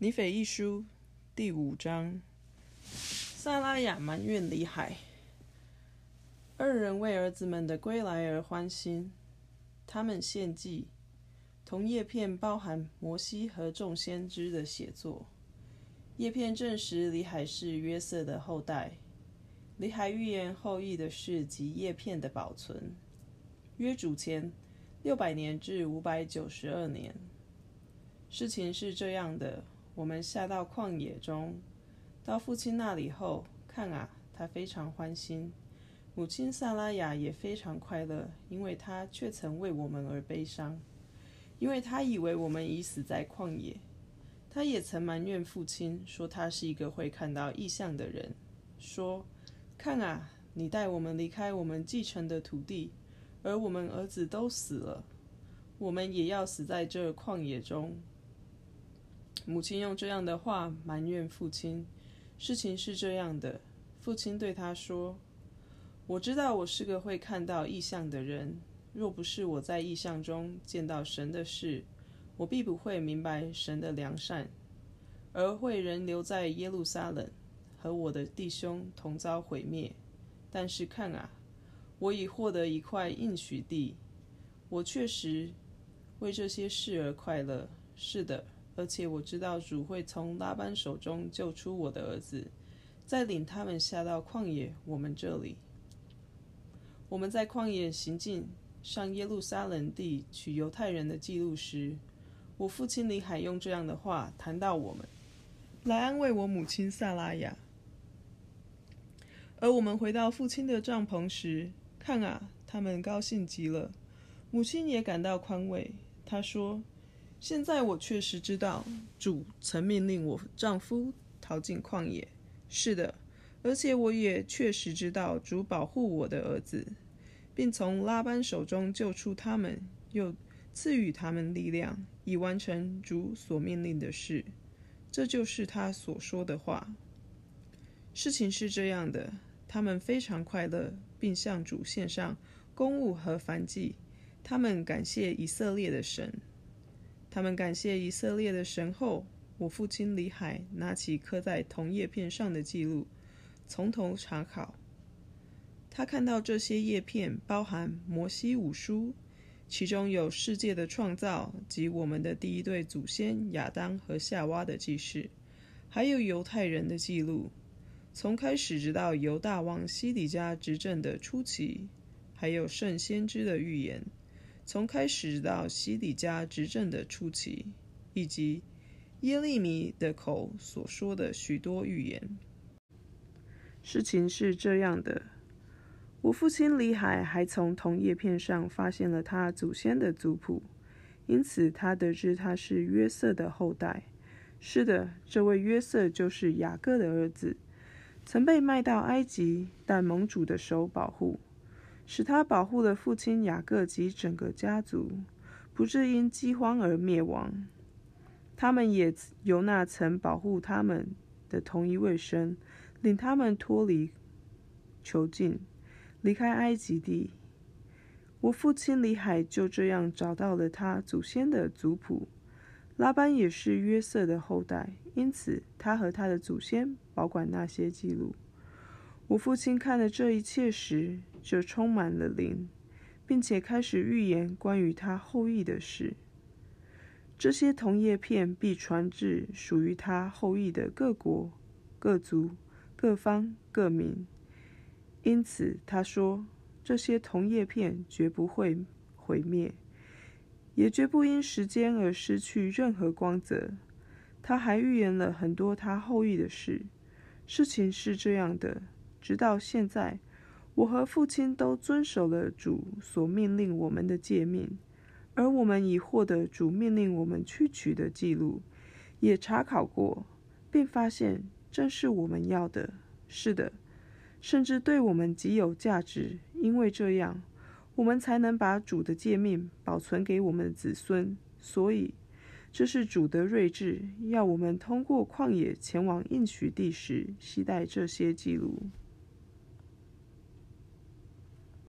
尼斐一书第五章：萨拉雅埋怨里海。二人为儿子们的归来而欢心。他们献祭，同叶片包含摩西和众先知的写作。叶片证实里海是约瑟的后代。里海预言后裔的事及叶片的保存。约主前六百年至五百九十二年。事情是这样的。我们下到旷野中，到父亲那里后，看啊，他非常欢心。母亲萨拉雅也非常快乐，因为她却曾为我们而悲伤，因为她以为我们已死在旷野。她也曾埋怨父亲，说他是一个会看到异象的人，说：“看啊，你带我们离开我们继承的土地，而我们儿子都死了，我们也要死在这旷野中。”母亲用这样的话埋怨父亲。事情是这样的，父亲对他说：“我知道我是个会看到异象的人。若不是我在异象中见到神的事，我必不会明白神的良善，而会仍留在耶路撒冷，和我的弟兄同遭毁灭。但是看啊，我已获得一块应许地，我确实为这些事而快乐。是的。”而且我知道主会从拉班手中救出我的儿子，再领他们下到旷野我们这里。我们在旷野行进，上耶路撒冷地取犹太人的记录时，我父亲李海用这样的话谈到我们，来安慰我母亲萨拉雅。而我们回到父亲的帐篷时，看啊，他们高兴极了，母亲也感到宽慰。她说。现在我确实知道，主曾命令我丈夫逃进旷野。是的，而且我也确实知道，主保护我的儿子，并从拉班手中救出他们，又赐予他们力量，以完成主所命令的事。这就是他所说的话。事情是这样的，他们非常快乐，并向主献上公物和燔祭。他们感谢以色列的神。他们感谢以色列的神后，我父亲李海拿起刻在铜叶片上的记录，从头查考。他看到这些叶片包含摩西五书，其中有世界的创造及我们的第一对祖先亚当和夏娃的记事，还有犹太人的记录，从开始直到犹大王西底家执政的初期，还有圣先知的预言。从开始到西底家执政的初期，以及耶利米的口所说的许多预言。事情是这样的：我父亲李海还从铜叶片上发现了他祖先的族谱，因此他得知他是约瑟的后代。是的，这位约瑟就是雅各的儿子，曾被卖到埃及，但盟主的手保护。使他保护了父亲雅各及整个家族，不致因饥荒而灭亡。他们也由那曾保护他们的同一位神，领他们脱离囚禁，离开埃及地。我父亲李海就这样找到了他祖先的族谱。拉班也是约瑟的后代，因此他和他的祖先保管那些记录。我父亲看了这一切时，就充满了灵，并且开始预言关于他后裔的事。这些铜叶片必传至属于他后裔的各国、各族、各方、各民。因此，他说，这些铜叶片绝不会毁灭，也绝不因时间而失去任何光泽。他还预言了很多他后裔的事。事情是这样的。直到现在，我和父亲都遵守了主所命令我们的诫命，而我们已获得主命令我们去取的记录，也查考过，并发现正是我们要的。是的，甚至对我们极有价值，因为这样，我们才能把主的诫命保存给我们的子孙。所以，这是主的睿智，要我们通过旷野前往应许地时，携带这些记录。